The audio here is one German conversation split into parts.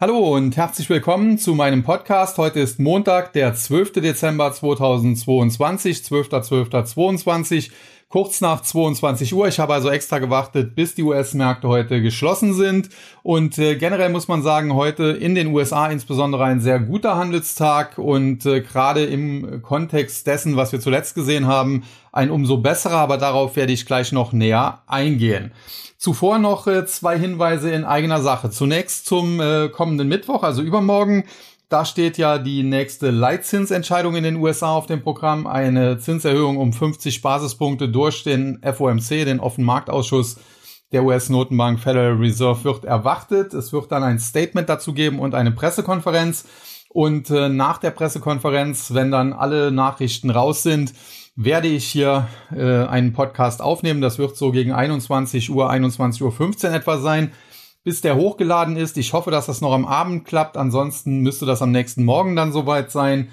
Hallo und herzlich willkommen zu meinem Podcast. Heute ist Montag, der 12. Dezember 2022, 12.12.22, kurz nach 22 Uhr. Ich habe also extra gewartet, bis die US-Märkte heute geschlossen sind. Und äh, generell muss man sagen, heute in den USA insbesondere ein sehr guter Handelstag und äh, gerade im Kontext dessen, was wir zuletzt gesehen haben, ein umso besserer, aber darauf werde ich gleich noch näher eingehen. Zuvor noch äh, zwei Hinweise in eigener Sache. Zunächst zum äh, kommenden Mittwoch, also übermorgen. Da steht ja die nächste Leitzinsentscheidung in den USA auf dem Programm. Eine Zinserhöhung um 50 Basispunkte durch den FOMC, den Offenmarktausschuss der US-Notenbank Federal Reserve wird erwartet. Es wird dann ein Statement dazu geben und eine Pressekonferenz. Und äh, nach der Pressekonferenz, wenn dann alle Nachrichten raus sind, werde ich hier äh, einen Podcast aufnehmen. Das wird so gegen 21 Uhr, 21.15 Uhr etwa sein, bis der hochgeladen ist. Ich hoffe, dass das noch am Abend klappt. Ansonsten müsste das am nächsten Morgen dann soweit sein.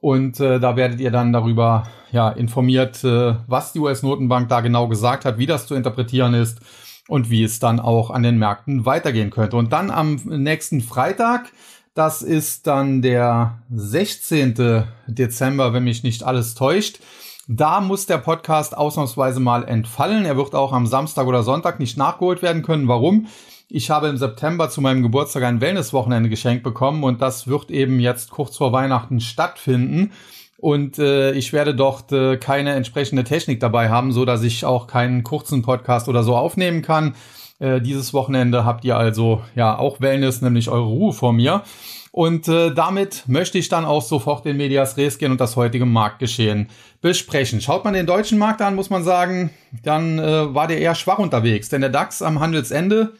Und äh, da werdet ihr dann darüber ja, informiert, äh, was die US-Notenbank da genau gesagt hat, wie das zu interpretieren ist und wie es dann auch an den Märkten weitergehen könnte. Und dann am nächsten Freitag, das ist dann der 16. Dezember, wenn mich nicht alles täuscht, da muss der Podcast ausnahmsweise mal entfallen. Er wird auch am Samstag oder Sonntag nicht nachgeholt werden können. Warum? Ich habe im September zu meinem Geburtstag ein Wellnesswochenende geschenkt bekommen und das wird eben jetzt kurz vor Weihnachten stattfinden. Und äh, ich werde dort äh, keine entsprechende Technik dabei haben, so dass ich auch keinen kurzen Podcast oder so aufnehmen kann. Äh, dieses Wochenende habt ihr also ja auch Wellness, nämlich eure Ruhe vor mir. Und äh, damit möchte ich dann auch sofort in Medias Res gehen und das heutige Marktgeschehen besprechen. Schaut man den deutschen Markt an, muss man sagen, dann äh, war der eher schwach unterwegs. Denn der DAX am Handelsende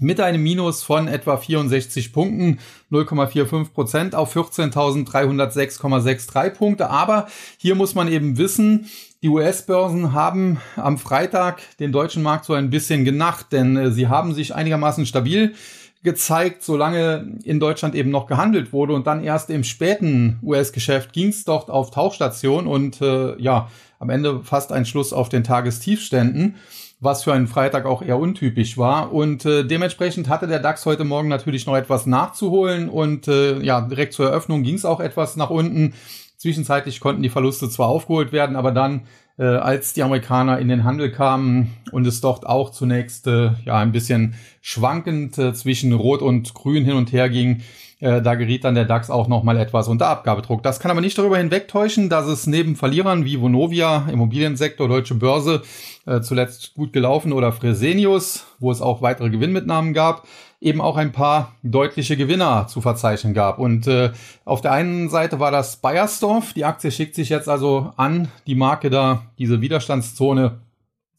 mit einem Minus von etwa 64 Punkten, 0,45 Prozent auf 14.306,63 Punkte. Aber hier muss man eben wissen, die US-Börsen haben am Freitag den deutschen Markt so ein bisschen genacht, denn äh, sie haben sich einigermaßen stabil gezeigt, solange in Deutschland eben noch gehandelt wurde und dann erst im späten US-Geschäft ging es dort auf Tauchstation und äh, ja, am Ende fast ein Schluss auf den Tagestiefständen, was für einen Freitag auch eher untypisch war und äh, dementsprechend hatte der DAX heute Morgen natürlich noch etwas nachzuholen und äh, ja, direkt zur Eröffnung ging es auch etwas nach unten. Zwischenzeitlich konnten die Verluste zwar aufgeholt werden, aber dann äh, als die Amerikaner in den Handel kamen und es dort auch zunächst äh, ja ein bisschen schwankend äh, zwischen Rot und Grün hin und her ging, äh, da geriet dann der DAX auch nochmal etwas unter Abgabedruck. Das kann aber nicht darüber hinwegtäuschen, dass es neben Verlierern wie Vonovia, Immobiliensektor, Deutsche Börse, äh, zuletzt gut gelaufen oder Fresenius, wo es auch weitere Gewinnmitnahmen gab, eben auch ein paar deutliche Gewinner zu verzeichnen gab. Und äh, auf der einen Seite war das Bayersdorf. Die Aktie schickt sich jetzt also an, die Marke da, diese Widerstandszone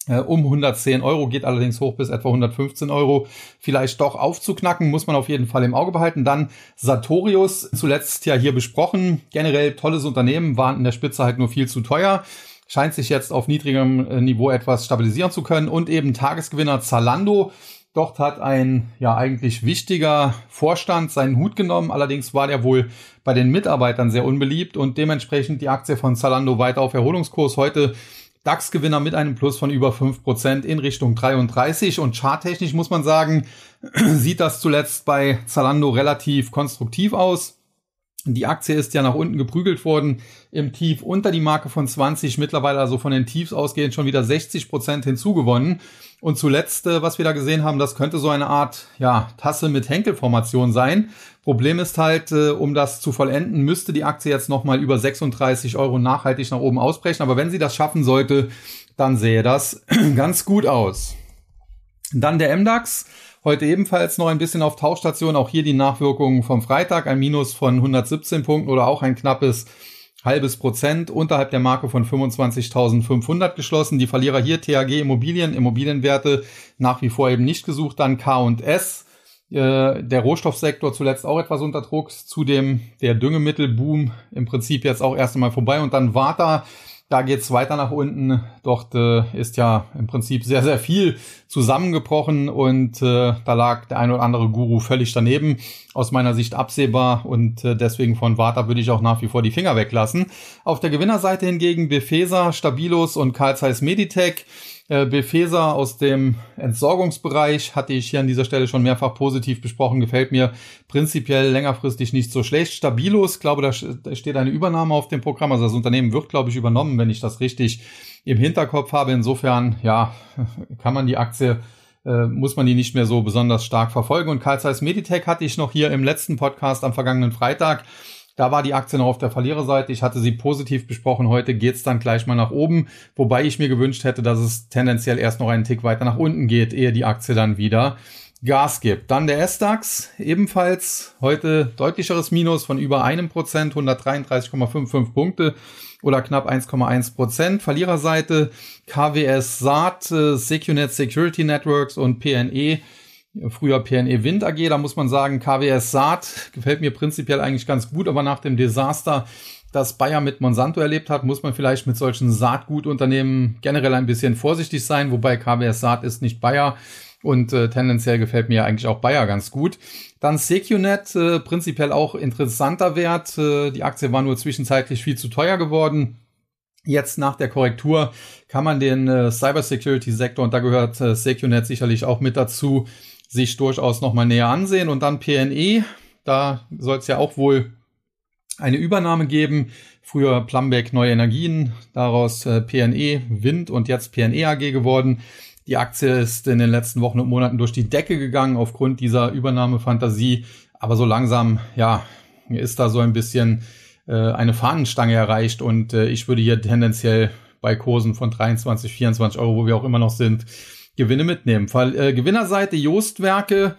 um 110 Euro, geht allerdings hoch bis etwa 115 Euro, vielleicht doch aufzuknacken, muss man auf jeden Fall im Auge behalten. Dann Sartorius, zuletzt ja hier besprochen, generell tolles Unternehmen, waren in der Spitze halt nur viel zu teuer scheint sich jetzt auf niedrigem äh, Niveau etwas stabilisieren zu können und eben Tagesgewinner Zalando Dort hat ein ja eigentlich wichtiger Vorstand seinen Hut genommen. Allerdings war der wohl bei den Mitarbeitern sehr unbeliebt und dementsprechend die Aktie von Zalando weiter auf Erholungskurs. Heute DAX-Gewinner mit einem Plus von über fünf Prozent in Richtung 33 und charttechnisch muss man sagen, sieht das zuletzt bei Zalando relativ konstruktiv aus. Die Aktie ist ja nach unten geprügelt worden im Tief unter die Marke von 20, mittlerweile also von den Tiefs ausgehend schon wieder 60 Prozent hinzugewonnen. Und zuletzt, äh, was wir da gesehen haben, das könnte so eine Art ja, Tasse mit Henkelformation sein. Problem ist halt, äh, um das zu vollenden, müsste die Aktie jetzt nochmal über 36 Euro nachhaltig nach oben ausbrechen. Aber wenn sie das schaffen sollte, dann sähe das ganz gut aus. Dann der MDAX. Heute ebenfalls noch ein bisschen auf Tauchstation. Auch hier die Nachwirkungen vom Freitag. Ein Minus von 117 Punkten oder auch ein knappes halbes Prozent unterhalb der Marke von 25.500 geschlossen. Die Verlierer hier THG Immobilien, Immobilienwerte nach wie vor eben nicht gesucht. Dann K&S, äh, der Rohstoffsektor zuletzt auch etwas unter Druck. Zudem der Düngemittelboom im Prinzip jetzt auch erst einmal vorbei. Und dann Warta, da geht's weiter nach unten. Dort äh, ist ja im Prinzip sehr, sehr viel zusammengebrochen und äh, da lag der ein oder andere Guru völlig daneben. Aus meiner Sicht absehbar und äh, deswegen von Warta würde ich auch nach wie vor die Finger weglassen. Auf der Gewinnerseite hingegen Befesa, Stabilus und Carl Zeiss Meditech. Äh, Befesa aus dem Entsorgungsbereich hatte ich hier an dieser Stelle schon mehrfach positiv besprochen. Gefällt mir prinzipiell längerfristig nicht so schlecht. Stabilos, glaube, da steht eine Übernahme auf dem Programm. Also das Unternehmen wird, glaube ich, übernommen, wenn ich das richtig im Hinterkopf habe. Insofern, ja, kann man die Aktie äh, muss man die nicht mehr so besonders stark verfolgen. Und Carl Zeiss Meditech hatte ich noch hier im letzten Podcast am vergangenen Freitag da war die Aktie noch auf der Verliererseite. Ich hatte sie positiv besprochen. Heute geht's dann gleich mal nach oben. Wobei ich mir gewünscht hätte, dass es tendenziell erst noch einen Tick weiter nach unten geht, ehe die Aktie dann wieder Gas gibt. Dann der S-DAX, ebenfalls heute deutlicheres Minus von über einem Prozent, 133,55 Punkte oder knapp 1,1 Prozent. Verliererseite KWS Saat, äh, Secunet Security Networks und PNE früher PNE Wind AG. Da muss man sagen, KWS Saat gefällt mir prinzipiell eigentlich ganz gut, aber nach dem Desaster, das Bayer mit Monsanto erlebt hat, muss man vielleicht mit solchen Saatgutunternehmen generell ein bisschen vorsichtig sein, wobei KWS Saat ist nicht Bayer und äh, tendenziell gefällt mir eigentlich auch Bayer ganz gut. Dann Secunet, äh, prinzipiell auch interessanter Wert. Äh, die Aktie war nur zwischenzeitlich viel zu teuer geworden. Jetzt nach der Korrektur kann man den äh, Cybersecurity-Sektor, und da gehört äh, Secunet sicherlich auch mit dazu, sich durchaus nochmal näher ansehen. Und dann PNE, da soll es ja auch wohl eine Übernahme geben. Früher Plumbeck Neue Energien, daraus äh, PNE Wind und jetzt PNE AG geworden. Die Aktie ist in den letzten Wochen und Monaten durch die Decke gegangen aufgrund dieser Übernahmefantasie. Aber so langsam, ja, ist da so ein bisschen äh, eine Fahnenstange erreicht und äh, ich würde hier tendenziell bei Kursen von 23, 24 Euro, wo wir auch immer noch sind, Gewinne mitnehmen. Weil, äh, Gewinnerseite Joostwerke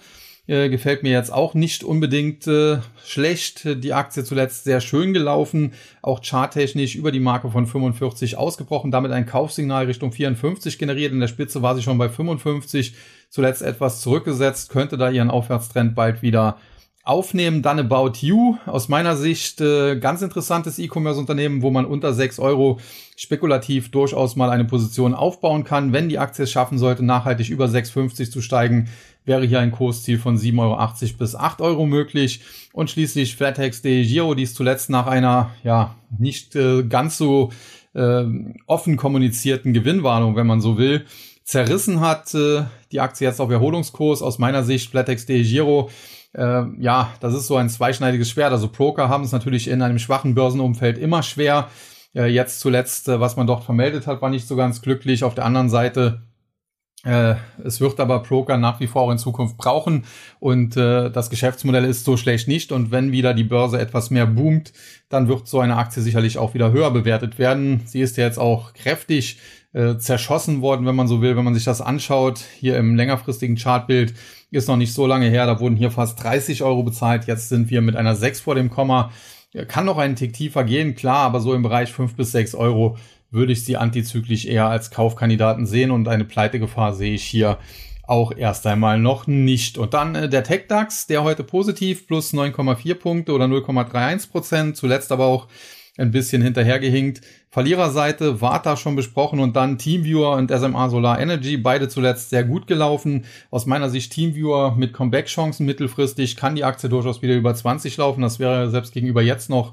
äh, gefällt mir jetzt auch nicht unbedingt äh, schlecht. Die Aktie zuletzt sehr schön gelaufen, auch charttechnisch über die Marke von 45 ausgebrochen, damit ein Kaufsignal Richtung 54 generiert. In der Spitze war sie schon bei 55, zuletzt etwas zurückgesetzt, könnte da ihren Aufwärtstrend bald wieder aufnehmen. Dann About You, aus meiner Sicht äh, ganz interessantes E-Commerce-Unternehmen, wo man unter 6 Euro spekulativ durchaus mal eine Position aufbauen kann. Wenn die Aktie es schaffen sollte, nachhaltig über 6,50 zu steigen, wäre hier ein Kursziel von 7,80 Euro bis 8 Euro möglich. Und schließlich Flatex de Giro, die ist zuletzt nach einer ja nicht äh, ganz so äh, offen kommunizierten Gewinnwarnung, wenn man so will, zerrissen hat. Äh, die Aktie jetzt auf Erholungskurs. Aus meiner Sicht Flatex de Giro äh, ja, das ist so ein zweischneidiges Schwert. Also Broker haben es natürlich in einem schwachen Börsenumfeld immer schwer. Äh, jetzt zuletzt, äh, was man dort vermeldet hat, war nicht so ganz glücklich. Auf der anderen Seite äh, es wird aber Broker nach wie vor auch in Zukunft brauchen und äh, das Geschäftsmodell ist so schlecht nicht und wenn wieder die Börse etwas mehr boomt, dann wird so eine Aktie sicherlich auch wieder höher bewertet werden. Sie ist ja jetzt auch kräftig äh, zerschossen worden, wenn man so will, wenn man sich das anschaut. Hier im längerfristigen Chartbild ist noch nicht so lange her, da wurden hier fast 30 Euro bezahlt, jetzt sind wir mit einer 6 vor dem Komma. Kann noch einen Tick tiefer gehen, klar, aber so im Bereich 5 bis 6 Euro würde ich sie antizyklisch eher als Kaufkandidaten sehen und eine Pleitegefahr sehe ich hier auch erst einmal noch nicht. Und dann äh, der TechDAX, der heute positiv plus 9,4 Punkte oder 0,31 Prozent, zuletzt aber auch ein bisschen hinterhergehinkt. Verliererseite war da schon besprochen und dann Teamviewer und SMA Solar Energy, beide zuletzt sehr gut gelaufen. Aus meiner Sicht Teamviewer mit Comeback-Chancen mittelfristig kann die Aktie durchaus wieder über 20 laufen. Das wäre selbst gegenüber jetzt noch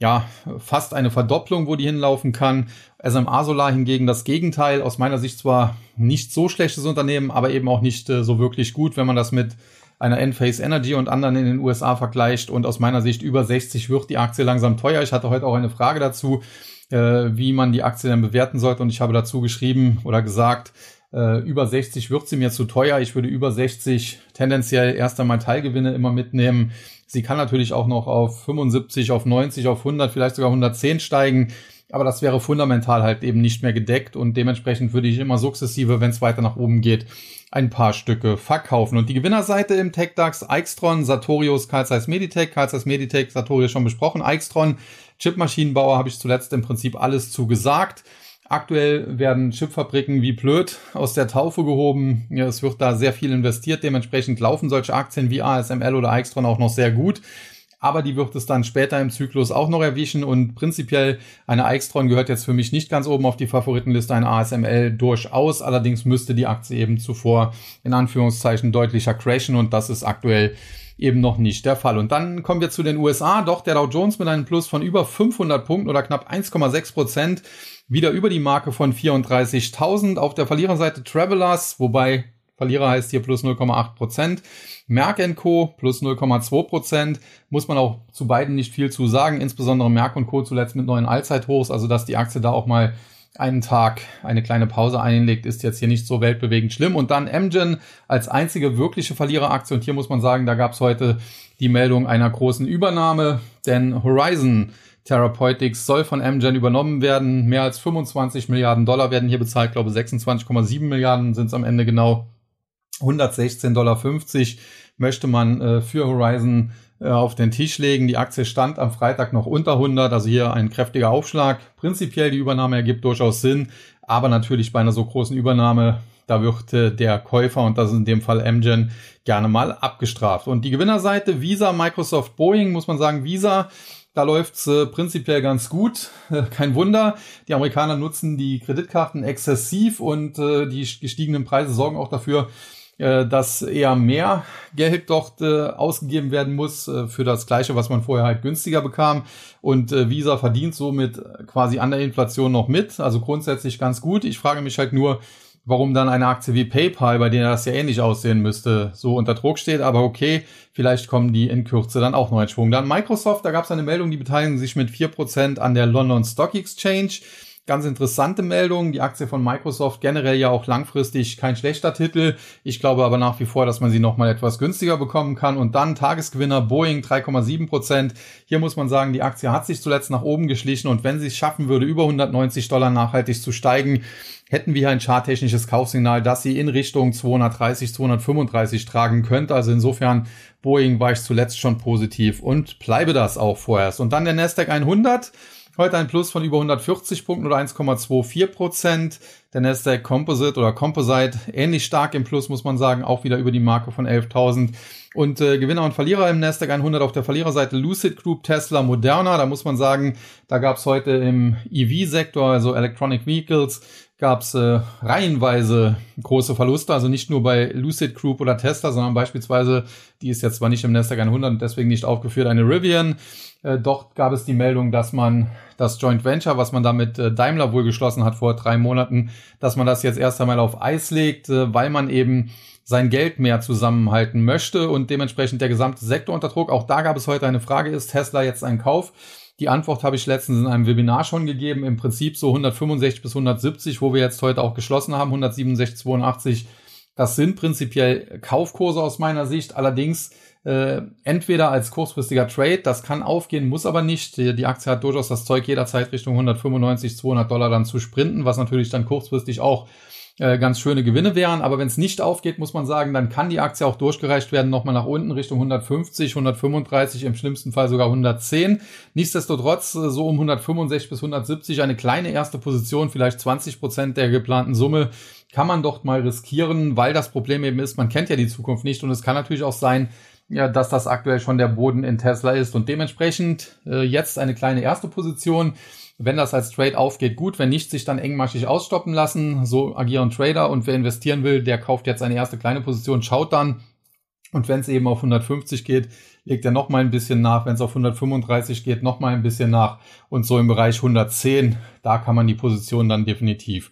ja, fast eine Verdopplung, wo die hinlaufen kann. SMA Solar hingegen das Gegenteil. Aus meiner Sicht zwar nicht so schlechtes Unternehmen, aber eben auch nicht äh, so wirklich gut, wenn man das mit einer Enphase Energy und anderen in den USA vergleicht. Und aus meiner Sicht über 60 wird die Aktie langsam teuer. Ich hatte heute auch eine Frage dazu, äh, wie man die Aktie denn bewerten sollte. Und ich habe dazu geschrieben oder gesagt, äh, über 60 wird sie mir zu teuer. Ich würde über 60 tendenziell erst einmal Teilgewinne immer mitnehmen. Sie kann natürlich auch noch auf 75, auf 90, auf 100, vielleicht sogar 110 steigen. Aber das wäre fundamental halt eben nicht mehr gedeckt und dementsprechend würde ich immer sukzessive, wenn es weiter nach oben geht, ein paar Stücke verkaufen. Und die Gewinnerseite im TechDAX, Aixtron, Sartorius, Carl Zeiss Meditech, Carl Zeiss Meditech, Sartorius schon besprochen, Aixtron, Chipmaschinenbauer habe ich zuletzt im Prinzip alles zugesagt. Aktuell werden Chipfabriken wie blöd aus der Taufe gehoben. Ja, es wird da sehr viel investiert. Dementsprechend laufen solche Aktien wie ASML oder Aixtron auch noch sehr gut. Aber die wird es dann später im Zyklus auch noch erwischen. Und prinzipiell eine Aixtron gehört jetzt für mich nicht ganz oben auf die Favoritenliste, ein ASML durchaus. Allerdings müsste die Aktie eben zuvor in Anführungszeichen deutlicher crashen. Und das ist aktuell eben noch nicht der Fall. Und dann kommen wir zu den USA. Doch der Dow Jones mit einem Plus von über 500 Punkten oder knapp 1,6 Prozent wieder über die Marke von 34.000. Auf der Verliererseite Travelers, wobei Verlierer heißt hier plus 0,8 Prozent. Merck Co. plus 0,2 Prozent. Muss man auch zu beiden nicht viel zu sagen. Insbesondere Merck Co. zuletzt mit neuen Allzeithochs. Also, dass die Aktie da auch mal einen Tag eine kleine Pause einlegt, ist jetzt hier nicht so weltbewegend schlimm. Und dann Amgen als einzige wirkliche Verliereraktie. Und hier muss man sagen, da gab es heute die Meldung einer großen Übernahme, denn Horizon Therapeutics soll von Amgen übernommen werden. Mehr als 25 Milliarden Dollar werden hier bezahlt. Ich glaube, 26,7 Milliarden sind es am Ende genau. 116,50 Dollar möchte man äh, für Horizon äh, auf den Tisch legen. Die Aktie stand am Freitag noch unter 100, also hier ein kräftiger Aufschlag. Prinzipiell die Übernahme ergibt durchaus Sinn, aber natürlich bei einer so großen Übernahme, da wird äh, der Käufer, und das ist in dem Fall Amgen, gerne mal abgestraft. Und die Gewinnerseite Visa, Microsoft, Boeing, muss man sagen, Visa da läuft's äh, prinzipiell ganz gut. Äh, kein Wunder. Die Amerikaner nutzen die Kreditkarten exzessiv und äh, die gestiegenen Preise sorgen auch dafür, dass eher mehr Geld dort äh, ausgegeben werden muss äh, für das Gleiche, was man vorher halt günstiger bekam. Und äh, Visa verdient somit quasi an der Inflation noch mit. Also grundsätzlich ganz gut. Ich frage mich halt nur, warum dann eine Aktie wie PayPal, bei der das ja ähnlich aussehen müsste, so unter Druck steht. Aber okay, vielleicht kommen die in Kürze dann auch noch in Schwung. Dann Microsoft, da gab es eine Meldung, die beteiligen sich mit vier Prozent an der London Stock Exchange. Ganz interessante Meldung. Die Aktie von Microsoft generell ja auch langfristig kein schlechter Titel. Ich glaube aber nach wie vor, dass man sie nochmal etwas günstiger bekommen kann. Und dann Tagesgewinner Boeing 3,7 Prozent. Hier muss man sagen, die Aktie hat sich zuletzt nach oben geschlichen und wenn sie es schaffen würde, über 190 Dollar nachhaltig zu steigen, hätten wir ein charttechnisches Kaufsignal, das sie in Richtung 230, 235 tragen könnte. Also insofern Boeing war ich zuletzt schon positiv und bleibe das auch vorerst. Und dann der Nasdaq 100. Heute ein Plus von über 140 Punkten oder 1,24 Prozent. Der Nasdaq Composite oder Composite ähnlich stark im Plus, muss man sagen, auch wieder über die Marke von 11.000. Und äh, Gewinner und Verlierer im Nasdaq 100 auf der Verliererseite Lucid Group, Tesla, Moderna. Da muss man sagen, da gab es heute im EV-Sektor, also Electronic Vehicles, gab es äh, reihenweise große Verluste, also nicht nur bei Lucid Group oder Tesla, sondern beispielsweise, die ist jetzt zwar nicht im Nasdaq 100 und deswegen nicht aufgeführt, eine Rivian. Äh, dort gab es die Meldung, dass man das Joint Venture, was man da mit äh, Daimler wohl geschlossen hat vor drei Monaten, dass man das jetzt erst einmal auf Eis legt, äh, weil man eben sein Geld mehr zusammenhalten möchte und dementsprechend der gesamte Sektor unter Druck. Auch da gab es heute eine Frage, ist Tesla jetzt ein Kauf? Die Antwort habe ich letztens in einem Webinar schon gegeben. Im Prinzip so 165 bis 170, wo wir jetzt heute auch geschlossen haben, 167, 82. Das sind prinzipiell Kaufkurse aus meiner Sicht. Allerdings äh, entweder als kurzfristiger Trade, das kann aufgehen, muss aber nicht. Die, die Aktie hat durchaus das Zeug, jederzeit Richtung 195, 200 Dollar dann zu sprinten, was natürlich dann kurzfristig auch äh, ganz schöne Gewinne wären. Aber wenn es nicht aufgeht, muss man sagen, dann kann die Aktie auch durchgereicht werden, nochmal nach unten Richtung 150, 135, im schlimmsten Fall sogar 110. Nichtsdestotrotz äh, so um 165 bis 170 eine kleine erste Position, vielleicht 20 Prozent der geplanten Summe kann man doch mal riskieren, weil das Problem eben ist, man kennt ja die Zukunft nicht und es kann natürlich auch sein, ja, dass das aktuell schon der Boden in Tesla ist und dementsprechend äh, jetzt eine kleine erste Position. Wenn das als Trade aufgeht, gut. Wenn nicht, sich dann engmaschig ausstoppen lassen. So agieren Trader. Und wer investieren will, der kauft jetzt eine erste kleine Position, schaut dann. Und wenn es eben auf 150 geht, legt er noch mal ein bisschen nach. Wenn es auf 135 geht, noch mal ein bisschen nach. Und so im Bereich 110, da kann man die Position dann definitiv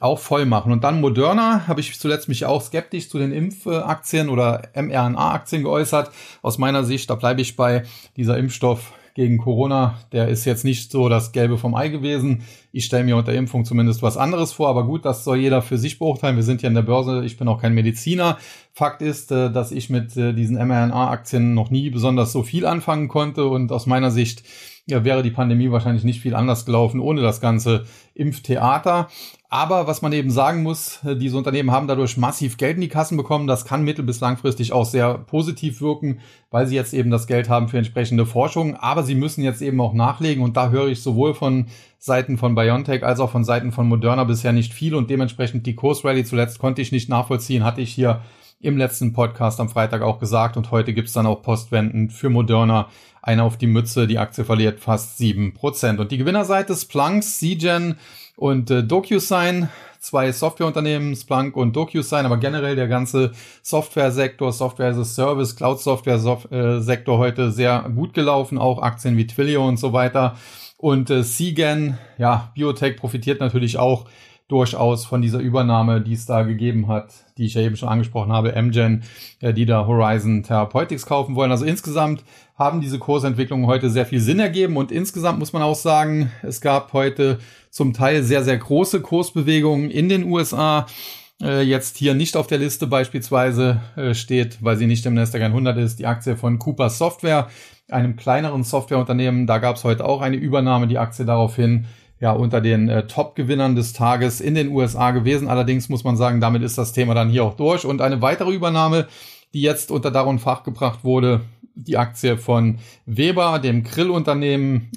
auch voll machen. Und dann Moderna habe ich zuletzt mich auch skeptisch zu den Impfaktien oder mRNA-Aktien geäußert. Aus meiner Sicht, da bleibe ich bei dieser Impfstoff gegen Corona, der ist jetzt nicht so das Gelbe vom Ei gewesen. Ich stelle mir unter Impfung zumindest was anderes vor, aber gut, das soll jeder für sich beurteilen. Wir sind ja in der Börse, ich bin auch kein Mediziner. Fakt ist, äh, dass ich mit äh, diesen mRNA-Aktien noch nie besonders so viel anfangen konnte und aus meiner Sicht ja, wäre die Pandemie wahrscheinlich nicht viel anders gelaufen ohne das ganze Impftheater. Aber was man eben sagen muss, äh, diese Unternehmen haben dadurch massiv Geld in die Kassen bekommen. Das kann mittel- bis langfristig auch sehr positiv wirken, weil sie jetzt eben das Geld haben für entsprechende Forschung. Aber sie müssen jetzt eben auch nachlegen. Und da höre ich sowohl von Seiten von BioNTech als auch von Seiten von Moderna bisher nicht viel. Und dementsprechend die Kursrally zuletzt konnte ich nicht nachvollziehen, hatte ich hier im letzten Podcast am Freitag auch gesagt. Und heute gibt's dann auch Postwenden für Moderna. Eine auf die Mütze. Die Aktie verliert fast sieben Prozent. Und die Gewinnerseite Splunks, CGen, und äh, DocuSign zwei Softwareunternehmen, Splunk und DocuSign, aber generell der ganze Software-Sektor, Software as a Service, Cloud-Software-Sektor heute sehr gut gelaufen, auch Aktien wie Twilio und so weiter. Und äh, Seagen, ja, Biotech profitiert natürlich auch durchaus von dieser Übernahme, die es da gegeben hat, die ich ja eben schon angesprochen habe, Amgen, äh, die da Horizon Therapeutics kaufen wollen. Also insgesamt haben diese Kursentwicklungen heute sehr viel Sinn ergeben und insgesamt muss man auch sagen, es gab heute zum Teil sehr, sehr große Kursbewegungen in den USA. Äh, jetzt hier nicht auf der Liste beispielsweise äh, steht, weil sie nicht im Nasdaq 100 ist, die Aktie von Cooper Software, einem kleineren Softwareunternehmen. Da gab es heute auch eine Übernahme, die Aktie daraufhin ja unter den äh, Top-Gewinnern des Tages in den USA gewesen. Allerdings muss man sagen, damit ist das Thema dann hier auch durch. Und eine weitere Übernahme, die jetzt unter und Fach gebracht wurde, die Aktie von Weber, dem Grillunternehmen,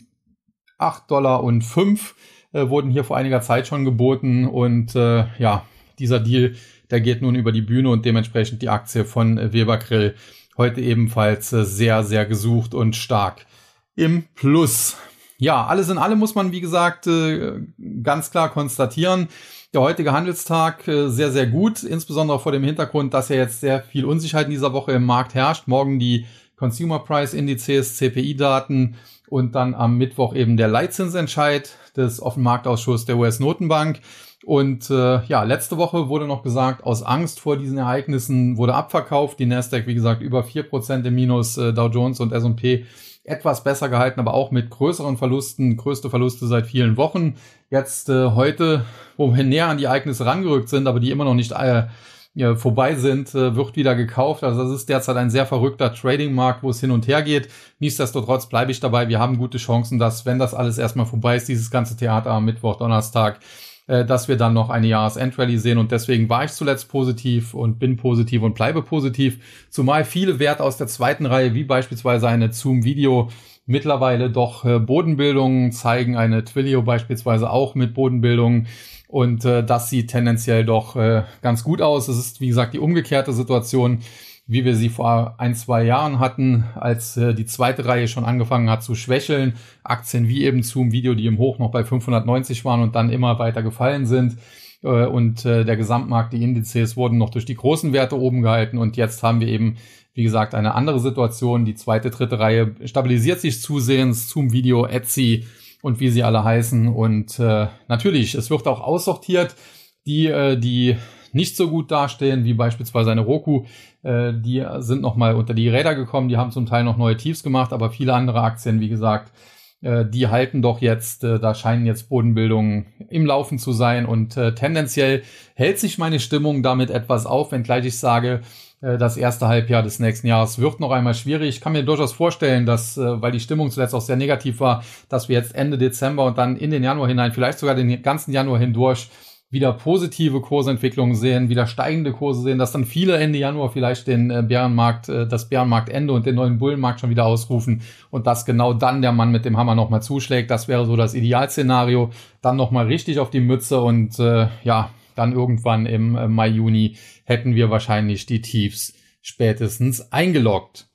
8 Dollar und 5 äh, wurden hier vor einiger Zeit schon geboten. Und äh, ja, dieser Deal, der geht nun über die Bühne und dementsprechend die Aktie von Weber Grill heute ebenfalls äh, sehr, sehr gesucht und stark im Plus. Ja, alles in allem muss man, wie gesagt, äh, ganz klar konstatieren. Der heutige Handelstag äh, sehr, sehr gut, insbesondere vor dem Hintergrund, dass ja jetzt sehr viel Unsicherheit in dieser Woche im Markt herrscht. Morgen die Consumer Price Indizes, CPI-Daten und dann am Mittwoch eben der Leitzinsentscheid des Offenmarktausschusses der US-Notenbank. Und äh, ja, letzte Woche wurde noch gesagt, aus Angst vor diesen Ereignissen wurde abverkauft. Die Nasdaq, wie gesagt, über vier Prozent im Minus, äh, Dow Jones und S&P etwas besser gehalten, aber auch mit größeren Verlusten, größte Verluste seit vielen Wochen. Jetzt äh, heute, wo wir näher an die Ereignisse rangerückt sind, aber die immer noch nicht äh, vorbei sind, äh, wird wieder gekauft. Also das ist derzeit ein sehr verrückter Trading-Markt, wo es hin und her geht. Nichtsdestotrotz bleibe ich dabei. Wir haben gute Chancen, dass, wenn das alles erstmal vorbei ist, dieses ganze Theater am Mittwoch, Donnerstag, äh, dass wir dann noch eine Jahresendrallye sehen. Und deswegen war ich zuletzt positiv und bin positiv und bleibe positiv. Zumal viele Werte aus der zweiten Reihe, wie beispielsweise eine Zoom-Video, mittlerweile doch äh, Bodenbildungen zeigen, eine Twilio beispielsweise auch mit Bodenbildungen. Und äh, das sieht tendenziell doch äh, ganz gut aus. Es ist, wie gesagt, die umgekehrte Situation wie wir sie vor ein, zwei Jahren hatten, als äh, die zweite Reihe schon angefangen hat zu schwächeln. Aktien wie eben Zoom Video, die im Hoch noch bei 590 waren und dann immer weiter gefallen sind. Äh, und äh, der Gesamtmarkt, die Indizes wurden noch durch die großen Werte oben gehalten. Und jetzt haben wir eben, wie gesagt, eine andere Situation. Die zweite, dritte Reihe stabilisiert sich zusehends. Zoom Video, Etsy und wie sie alle heißen. Und äh, natürlich, es wird auch aussortiert. Die, äh, die nicht so gut dastehen, wie beispielsweise eine Roku. Äh, die sind nochmal unter die Räder gekommen, die haben zum Teil noch neue Tiefs gemacht, aber viele andere Aktien, wie gesagt, äh, die halten doch jetzt, äh, da scheinen jetzt Bodenbildungen im Laufen zu sein und äh, tendenziell hält sich meine Stimmung damit etwas auf, wenngleich ich sage, äh, das erste Halbjahr des nächsten Jahres wird noch einmal schwierig. Ich kann mir durchaus vorstellen, dass, äh, weil die Stimmung zuletzt auch sehr negativ war, dass wir jetzt Ende Dezember und dann in den Januar hinein, vielleicht sogar den ganzen Januar hindurch, wieder positive Kursentwicklungen sehen, wieder steigende Kurse sehen, dass dann viele Ende Januar vielleicht den äh, Bärenmarkt, äh, das Bärenmarktende und den neuen Bullenmarkt schon wieder ausrufen und dass genau dann der Mann mit dem Hammer nochmal zuschlägt. Das wäre so das Idealszenario. Dann nochmal richtig auf die Mütze und äh, ja, dann irgendwann im äh, Mai, Juni hätten wir wahrscheinlich die Tiefs spätestens eingeloggt.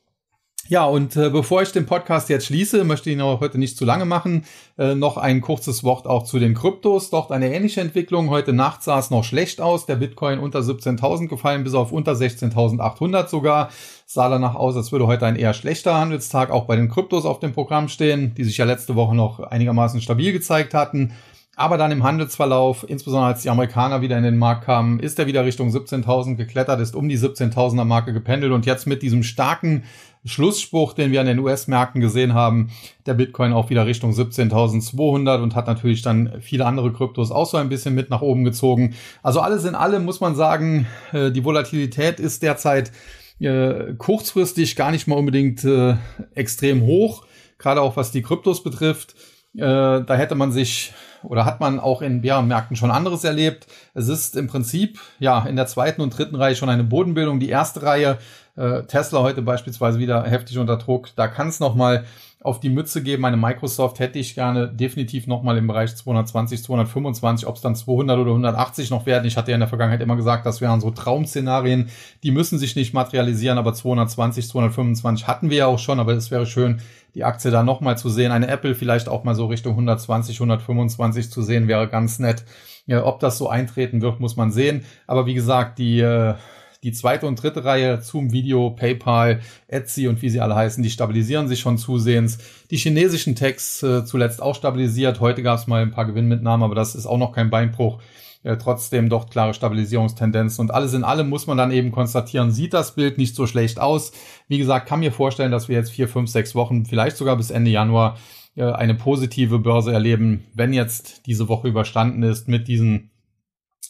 Ja, und äh, bevor ich den Podcast jetzt schließe, möchte ich ihn auch heute nicht zu lange machen, äh, noch ein kurzes Wort auch zu den Kryptos. Dort eine ähnliche Entwicklung. Heute Nacht sah es noch schlecht aus. Der Bitcoin unter 17.000 gefallen, bis auf unter 16.800 sogar. Sah danach aus, als würde heute ein eher schlechter Handelstag auch bei den Kryptos auf dem Programm stehen, die sich ja letzte Woche noch einigermaßen stabil gezeigt hatten. Aber dann im Handelsverlauf, insbesondere als die Amerikaner wieder in den Markt kamen, ist er wieder Richtung 17.000 geklettert, ist um die 17.000er Marke gependelt und jetzt mit diesem starken Schlussspruch, den wir an den US-Märkten gesehen haben, der Bitcoin auch wieder Richtung 17.200 und hat natürlich dann viele andere Kryptos auch so ein bisschen mit nach oben gezogen. Also alles in allem muss man sagen, äh, die Volatilität ist derzeit äh, kurzfristig gar nicht mal unbedingt äh, extrem hoch, gerade auch was die Kryptos betrifft. da hätte man sich oder hat man auch in Bärenmärkten schon anderes erlebt. Es ist im Prinzip ja in der zweiten und dritten Reihe schon eine Bodenbildung. Die erste Reihe äh, Tesla heute beispielsweise wieder heftig unter Druck. Da kann es nochmal auf die Mütze geben. Meine Microsoft hätte ich gerne definitiv nochmal im Bereich 220, 225, ob es dann 200 oder 180 noch werden. Ich hatte ja in der Vergangenheit immer gesagt, das wären so Traum-Szenarien. Die müssen sich nicht materialisieren, aber 220, 225 hatten wir ja auch schon, aber es wäre schön, die Aktie da nochmal zu sehen. Eine Apple vielleicht auch mal so Richtung 120, 125 20 zu sehen, wäre ganz nett. Ja, ob das so eintreten wird, muss man sehen. Aber wie gesagt, die, äh, die zweite und dritte Reihe, Zoom Video, PayPal, Etsy und wie sie alle heißen, die stabilisieren sich schon zusehends. Die chinesischen Tags äh, zuletzt auch stabilisiert. Heute gab es mal ein paar Gewinnmitnahmen, aber das ist auch noch kein Beinbruch. Äh, trotzdem doch klare Stabilisierungstendenzen. Und alles in allem muss man dann eben konstatieren, sieht das Bild nicht so schlecht aus. Wie gesagt, kann mir vorstellen, dass wir jetzt vier, fünf, sechs Wochen, vielleicht sogar bis Ende Januar, äh, eine positive Börse erleben, wenn jetzt diese Woche überstanden ist mit diesen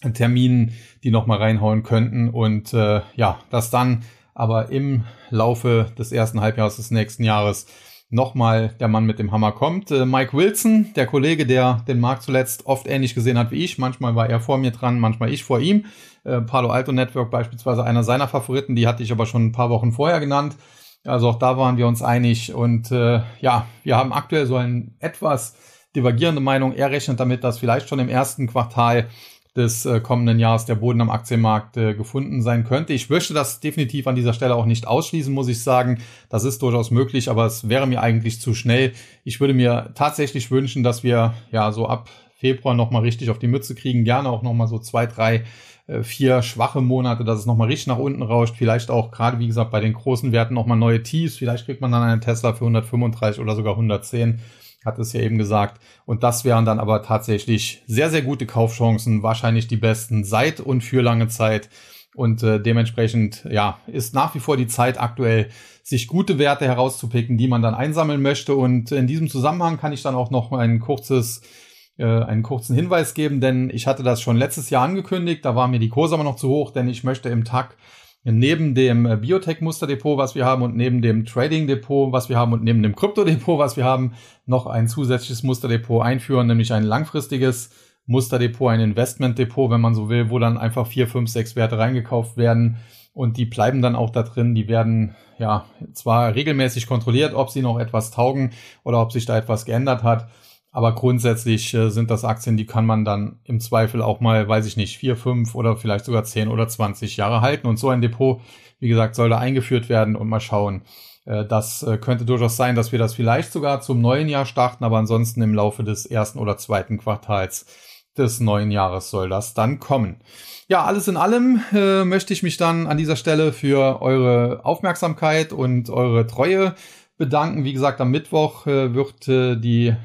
Terminen, die nochmal reinhauen könnten. Und äh, ja, dass dann aber im Laufe des ersten Halbjahres des nächsten Jahres nochmal der Mann mit dem Hammer kommt. Äh, Mike Wilson, der Kollege, der den Markt zuletzt oft ähnlich gesehen hat wie ich. Manchmal war er vor mir dran, manchmal ich vor ihm. Äh, Palo Alto Network beispielsweise einer seiner Favoriten, die hatte ich aber schon ein paar Wochen vorher genannt. Also auch da waren wir uns einig und äh, ja, wir haben aktuell so eine etwas divergierende Meinung. Er rechnet damit, dass vielleicht schon im ersten Quartal des äh, kommenden Jahres der Boden am Aktienmarkt äh, gefunden sein könnte. Ich möchte das definitiv an dieser Stelle auch nicht ausschließen, muss ich sagen. Das ist durchaus möglich, aber es wäre mir eigentlich zu schnell. Ich würde mir tatsächlich wünschen, dass wir ja so ab Februar nochmal richtig auf die Mütze kriegen. Gerne auch nochmal so zwei, drei, äh, vier schwache Monate, dass es nochmal richtig nach unten rauscht. Vielleicht auch gerade, wie gesagt, bei den großen Werten nochmal neue Tiefs. Vielleicht kriegt man dann einen Tesla für 135 oder sogar 110 hat es ja eben gesagt. Und das wären dann aber tatsächlich sehr, sehr gute Kaufchancen, wahrscheinlich die besten seit und für lange Zeit. Und äh, dementsprechend, ja, ist nach wie vor die Zeit aktuell, sich gute Werte herauszupicken, die man dann einsammeln möchte. Und in diesem Zusammenhang kann ich dann auch noch ein kurzes, äh, einen kurzen Hinweis geben, denn ich hatte das schon letztes Jahr angekündigt. Da war mir die Kurse aber noch zu hoch, denn ich möchte im Tag neben dem äh, Biotech-Musterdepot, was wir haben, und neben dem Trading-Depot, was wir haben, und neben dem Krypto-Depot, was wir haben, noch ein zusätzliches Musterdepot einführen, nämlich ein langfristiges Musterdepot, ein Investment-Depot, wenn man so will, wo dann einfach vier, fünf, sechs Werte reingekauft werden und die bleiben dann auch da drin. Die werden ja zwar regelmäßig kontrolliert, ob sie noch etwas taugen oder ob sich da etwas geändert hat. Aber grundsätzlich äh, sind das Aktien, die kann man dann im Zweifel auch mal, weiß ich nicht, vier, fünf oder vielleicht sogar zehn oder zwanzig Jahre halten. Und so ein Depot, wie gesagt, soll da eingeführt werden und mal schauen. Äh, das äh, könnte durchaus sein, dass wir das vielleicht sogar zum neuen Jahr starten, aber ansonsten im Laufe des ersten oder zweiten Quartals des neuen Jahres soll das dann kommen. Ja, alles in allem äh, möchte ich mich dann an dieser Stelle für eure Aufmerksamkeit und eure Treue bedanken. Wie gesagt, am Mittwoch äh, wird äh, die äh,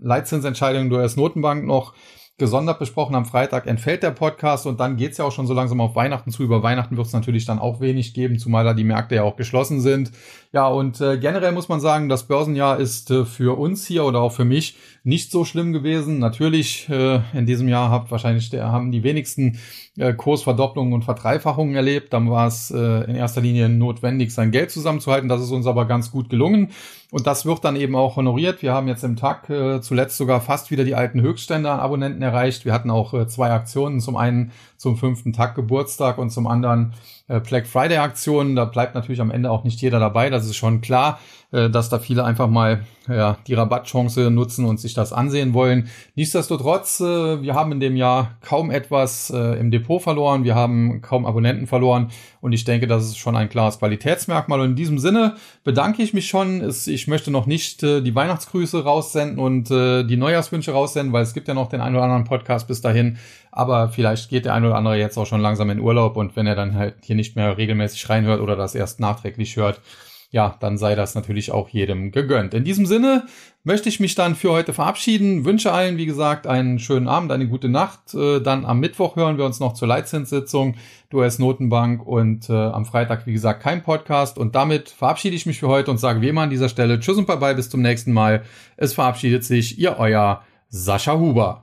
Leitzinsentscheidung der US-Notenbank noch gesondert besprochen. Am Freitag entfällt der Podcast und dann geht's ja auch schon so langsam auf Weihnachten zu. Über Weihnachten wird es natürlich dann auch wenig geben, zumal da die Märkte ja auch geschlossen sind. Ja, und äh, generell muss man sagen, das Börsenjahr ist äh, für uns hier oder auch für mich nicht so schlimm gewesen. Natürlich, äh, in diesem Jahr habt wahrscheinlich der, haben die wenigsten äh, Kursverdopplungen und Verdreifachungen erlebt. Dann war es äh, in erster Linie notwendig, sein Geld zusammenzuhalten. Das ist uns aber ganz gut gelungen. Und das wird dann eben auch honoriert. Wir haben jetzt im Tag äh, zuletzt sogar fast wieder die alten Höchststände an Abonnenten erreicht. Wir hatten auch äh, zwei Aktionen. Zum einen zum fünften Tag Geburtstag und zum anderen Black Friday Aktionen. Da bleibt natürlich am Ende auch nicht jeder dabei. Das ist schon klar, äh, dass da viele einfach mal ja, die Rabattchance nutzen und sich das ansehen wollen. Nichtsdestotrotz, äh, wir haben in dem Jahr kaum etwas im Depot verloren. Wir haben kaum Abonnenten verloren. Und ich denke, das ist schon ein klares Qualitätsmerkmal. Und in diesem Sinne bedanke ich mich schon. Ich möchte noch nicht die Weihnachtsgrüße raussenden und die Neujahrswünsche raussenden, weil es gibt ja noch den einen oder anderen Podcast bis dahin. Aber vielleicht geht der ein oder andere jetzt auch schon langsam in Urlaub und wenn er dann halt hier nicht mehr regelmäßig reinhört oder das erst nachträglich hört, ja, dann sei das natürlich auch jedem gegönnt. In diesem Sinne möchte ich mich dann für heute verabschieden. Wünsche allen, wie gesagt, einen schönen Abend, eine gute Nacht. Äh, dann am Mittwoch hören wir uns noch zur Leitzinssitzung der US-Notenbank und äh, am Freitag, wie gesagt, kein Podcast. Und damit verabschiede ich mich für heute und sage wie immer an dieser Stelle Tschüss und Bye-bye, bis zum nächsten Mal. Es verabschiedet sich Ihr Euer Sascha Huber.